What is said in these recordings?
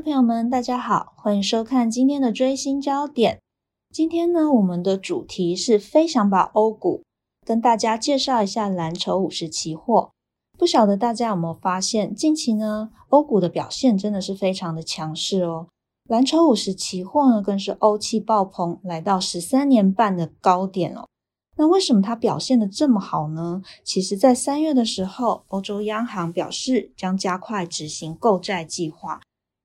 朋友们，大家好，欢迎收看今天的追星焦点。今天呢，我们的主题是飞翔吧欧股，跟大家介绍一下蓝筹五十期货。不晓得大家有没有发现，近期呢，欧股的表现真的是非常的强势哦。蓝筹五十期货呢，更是欧气爆棚，来到十三年半的高点哦。那为什么它表现的这么好呢？其实，在三月的时候，欧洲央行表示将加快执行购债计划，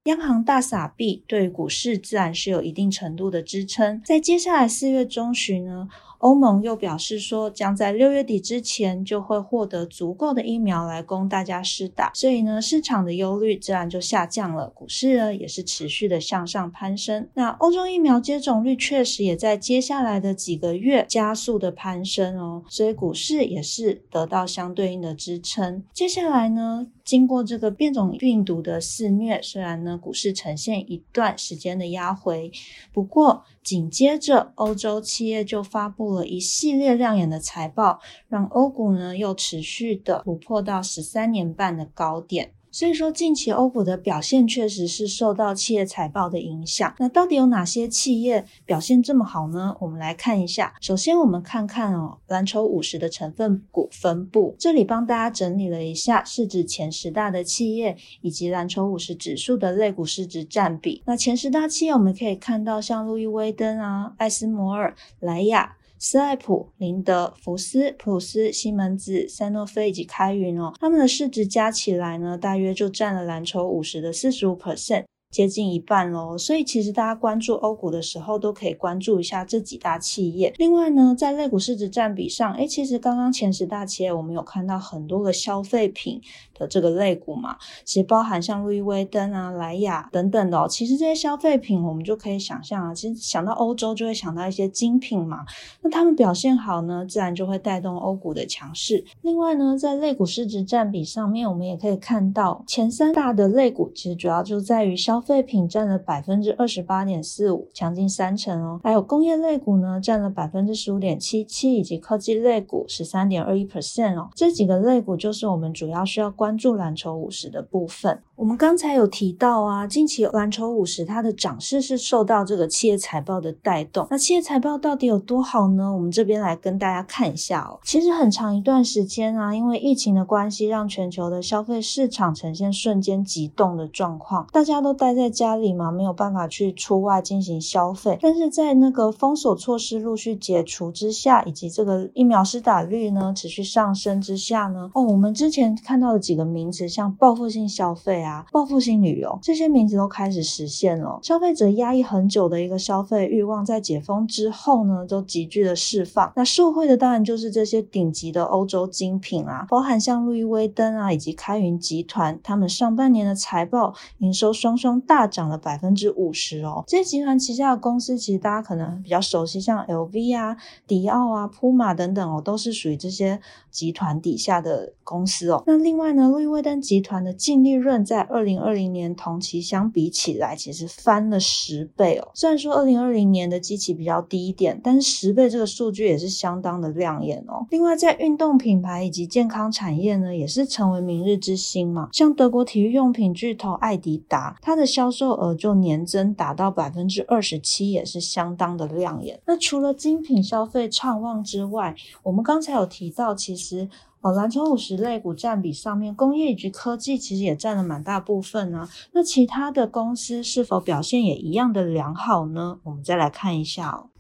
央行大撒币对股市自然是有一定程度的支撑。在接下来四月中旬呢？欧盟又表示说，将在六月底之前就会获得足够的疫苗来供大家施打，所以呢，市场的忧虑自然就下降了，股市呢也是持续的向上攀升。那欧洲疫苗接种率确实也在接下来的几个月加速的攀升哦，所以股市也是得到相对应的支撑。接下来呢？经过这个变种病毒的肆虐，虽然呢股市呈现一段时间的压回，不过紧接着欧洲企业就发布了一系列亮眼的财报，让欧股呢又持续的突破到十三年半的高点。所以说，近期欧股的表现确实是受到企业财报的影响。那到底有哪些企业表现这么好呢？我们来看一下。首先，我们看看哦，蓝筹五十的成分股分布。这里帮大家整理了一下市值前十大的企业以及蓝筹五十指数的类股市值占比。那前十大企业，我们可以看到像路易威登啊、艾斯摩尔、莱雅。斯艾普、林德、福斯、普斯、西门子、赛诺菲以及开云哦，他们的市值加起来呢，大约就占了蓝筹五十的四十五 percent。接近一半喽，所以其实大家关注欧股的时候，都可以关注一下这几大企业。另外呢，在类股市值占比上，哎，其实刚刚前十大企业我们有看到很多个消费品的这个类股嘛，其实包含像路易威登啊、莱雅等等的哦。其实这些消费品，我们就可以想象啊，其实想到欧洲就会想到一些精品嘛，那他们表现好呢，自然就会带动欧股的强势。另外呢，在类股市值占比上面，我们也可以看到前三大的类股，其实主要就在于消。消费品占了百分之二十八点四五，强近三成哦。还有工业类股呢，占了百分之十五点七七，以及科技类股十三点二一 percent 哦。这几个类股就是我们主要需要关注蓝筹五十的部分。我们刚才有提到啊，近期蓝筹五十它的涨势是受到这个企业财报的带动。那企业财报到底有多好呢？我们这边来跟大家看一下哦。其实很长一段时间啊，因为疫情的关系，让全球的消费市场呈现瞬间急冻的状况，大家都待在家里嘛，没有办法去出外进行消费。但是在那个封锁措施陆续解除之下，以及这个疫苗施打率呢持续上升之下呢，哦，我们之前看到的几个名词，像报复性消费啊。报复性旅游这些名字都开始实现了，消费者压抑很久的一个消费欲望，在解封之后呢，都急剧的释放。那受惠的当然就是这些顶级的欧洲精品啊，包含像路易威登啊，以及开云集团，他们上半年的财报营收双双大涨了百分之五十哦。这些集团旗下的公司，其实大家可能比较熟悉，像 LV 啊、迪奥啊、普马等等哦，都是属于这些集团底下的公司哦。那另外呢，路易威登集团的净利润在二零二零年同期相比起来，其实翻了十倍哦。虽然说二零二零年的基期比较低一点，但是十倍这个数据也是相当的亮眼哦。另外，在运动品牌以及健康产业呢，也是成为明日之星嘛。像德国体育用品巨头艾迪达，它的销售额就年增达到百分之二十七，也是相当的亮眼。那除了精品消费畅旺之外，我们刚才有提到，其实。哦，蓝筹五十类股占比上面，工业以及科技其实也占了蛮大部分呢。那其他的公司是否表现也一样的良好呢？我们再来看一下哦。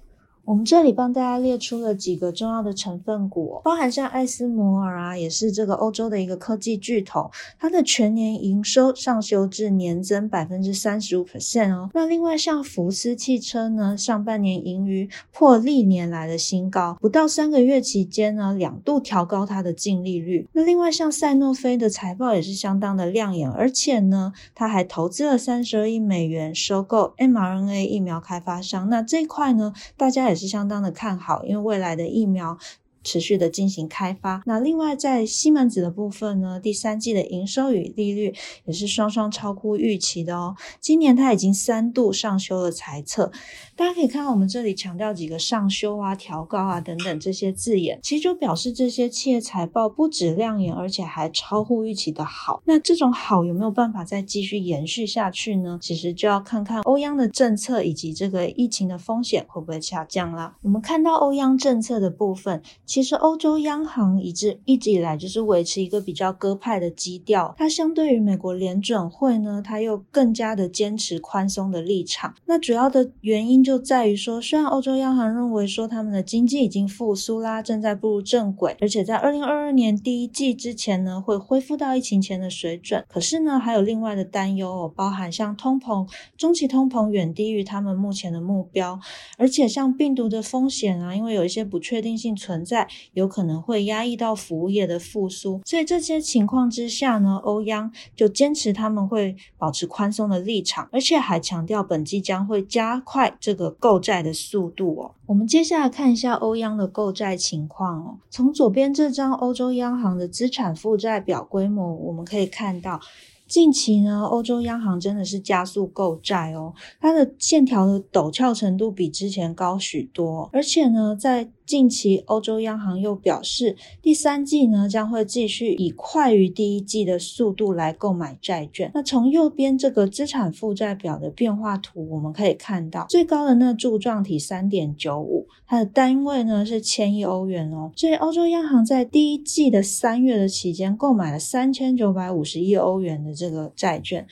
我们这里帮大家列出了几个重要的成分股，包含像艾斯摩尔啊，也是这个欧洲的一个科技巨头，它的全年营收上修至年增百分之三十五 percent 哦。那另外像福斯汽车呢，上半年盈余破历年来的新高，不到三个月期间呢，两度调高它的净利率。那另外像赛诺菲的财报也是相当的亮眼，而且呢，它还投资了三十二亿美元收购 mRNA 疫苗开发商。那这一块呢，大家也是。相当的看好，因为未来的疫苗持续的进行开发。那另外在西门子的部分呢，第三季的营收与利率也是双双超乎预期的哦。今年它已经三度上修了财测，大家可以看到我们这里强调几个上修啊、调高啊等等这些字眼，其实就表示这些企业财报不止亮眼，而且还超乎预期的好。那这种好有没有办法再继续延续下去呢？其实就要看看欧央的政策以及这个疫情的风险会不会下降啦。我们看到欧央政策的部分，其实欧洲央行一直一直以来就是维持一个比较鸽派的基调，它相对于美国联准会呢，它又更加的坚持宽松的立场。那主要的原因就在于说，虽然欧洲央行认为说他们的经济已经复苏啦，正在步入正轨，而且在二零二二年第一季之前呢，会恢复到疫情前的水准。可是呢，还有另外的担忧哦，包含像通膨，中期通膨远低于他们目前的目标，而且像病毒的风险啊，因为有一些不确定性存在，有可能会压抑到服务业的复苏。所以这些情况之下呢，欧央就坚持他们会保持宽松的立场，而且还强调本季将会加快这个购债的速度哦。我们接下来看一下欧央的购债情况哦。从左边这张欧洲央行的资产负债表规模，我们可以看到。近期呢，欧洲央行真的是加速购债哦，它的线条的陡峭程度比之前高许多，而且呢，在近期，欧洲央行又表示，第三季呢将会继续以快于第一季的速度来购买债券。那从右边这个资产负债表的变化图，我们可以看到，最高的那柱状体三点九五，它的单位呢是千亿欧元哦。所以欧洲央行在第一季的三月的期间购买了三千九百五十亿欧元的这个债券。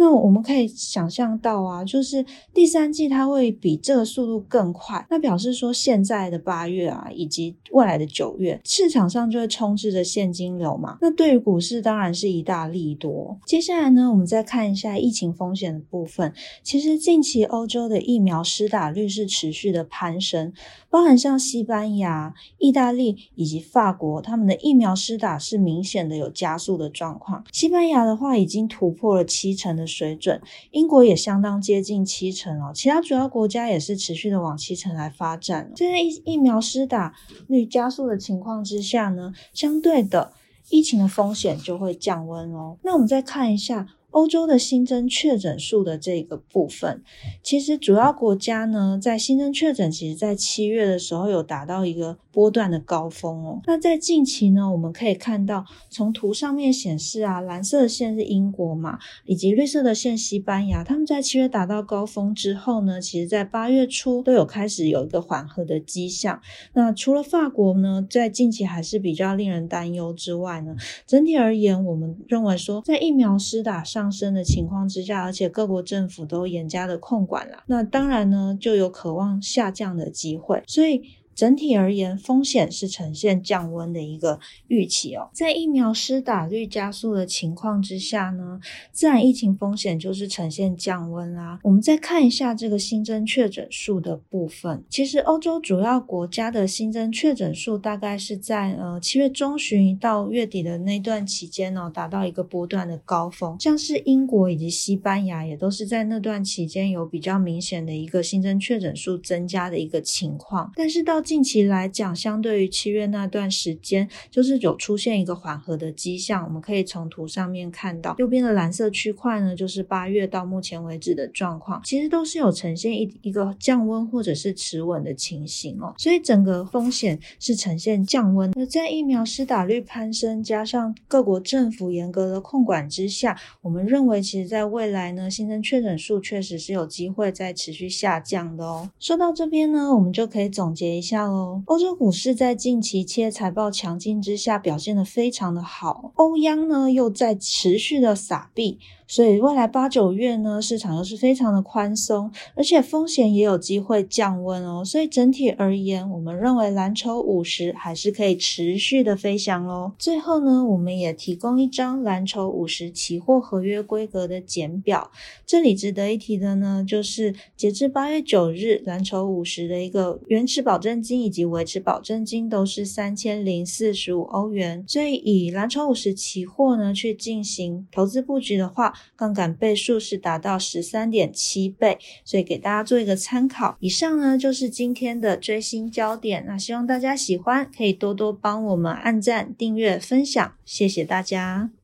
那我们可以想象到啊，就是第三季它会比这个速度更快，那表示说现在的八月啊，以及未来的九月，市场上就会充斥着现金流嘛。那对于股市当然是一大利多。接下来呢，我们再看一下疫情风险的部分。其实近期欧洲的疫苗施打率是持续的攀升，包含像西班牙、意大利以及法国，他们的疫苗施打是明显的有加速的状况。西班牙的话已经突破了七成的。水准，英国也相当接近七成哦，其他主要国家也是持续的往七成来发展。现在疫疫苗施打率加速的情况之下呢，相对的疫情的风险就会降温哦。那我们再看一下。欧洲的新增确诊数的这个部分，其实主要国家呢，在新增确诊，其实在七月的时候有达到一个波段的高峰哦。那在近期呢，我们可以看到，从图上面显示啊，蓝色的线是英国嘛，以及绿色的线西班牙，他们在七月达到高峰之后呢，其实在八月初都有开始有一个缓和的迹象。那除了法国呢，在近期还是比较令人担忧之外呢，整体而言，我们认为说，在疫苗施打上。上升的情况之下，而且各国政府都严加的控管了，那当然呢就有渴望下降的机会，所以。整体而言，风险是呈现降温的一个预期哦。在疫苗施打率加速的情况之下呢，自然疫情风险就是呈现降温啦。我们再看一下这个新增确诊数的部分，其实欧洲主要国家的新增确诊数大概是在呃七月中旬到月底的那段期间呢，达到一个波段的高峰。像是英国以及西班牙也都是在那段期间有比较明显的一个新增确诊数增加的一个情况，但是到近期来讲，相对于七月那段时间，就是有出现一个缓和的迹象。我们可以从图上面看到，右边的蓝色区块呢，就是八月到目前为止的状况，其实都是有呈现一一个降温或者是持稳的情形哦。所以整个风险是呈现降温。而在疫苗施打率攀升，加上各国政府严格的控管之下，我们认为，其实在未来呢，新增确诊数确实是有机会在持续下降的哦。说到这边呢，我们就可以总结一下。欧洲股市在近期企业财报强劲之下表现的非常的好，欧央呢又在持续的撒币。所以未来八九月呢，市场又是非常的宽松，而且风险也有机会降温哦。所以整体而言，我们认为蓝筹五十还是可以持续的飞翔哦。最后呢，我们也提供一张蓝筹五十期货合约规格的简表。这里值得一提的呢，就是截至八月九日，蓝筹五十的一个原始保证金以及维持保证金都是三千零四十五欧元。所以以蓝筹五十期货呢去进行投资布局的话，杠杆倍数是达到十三点七倍，所以给大家做一个参考。以上呢就是今天的追星焦点，那希望大家喜欢，可以多多帮我们按赞、订阅、分享，谢谢大家。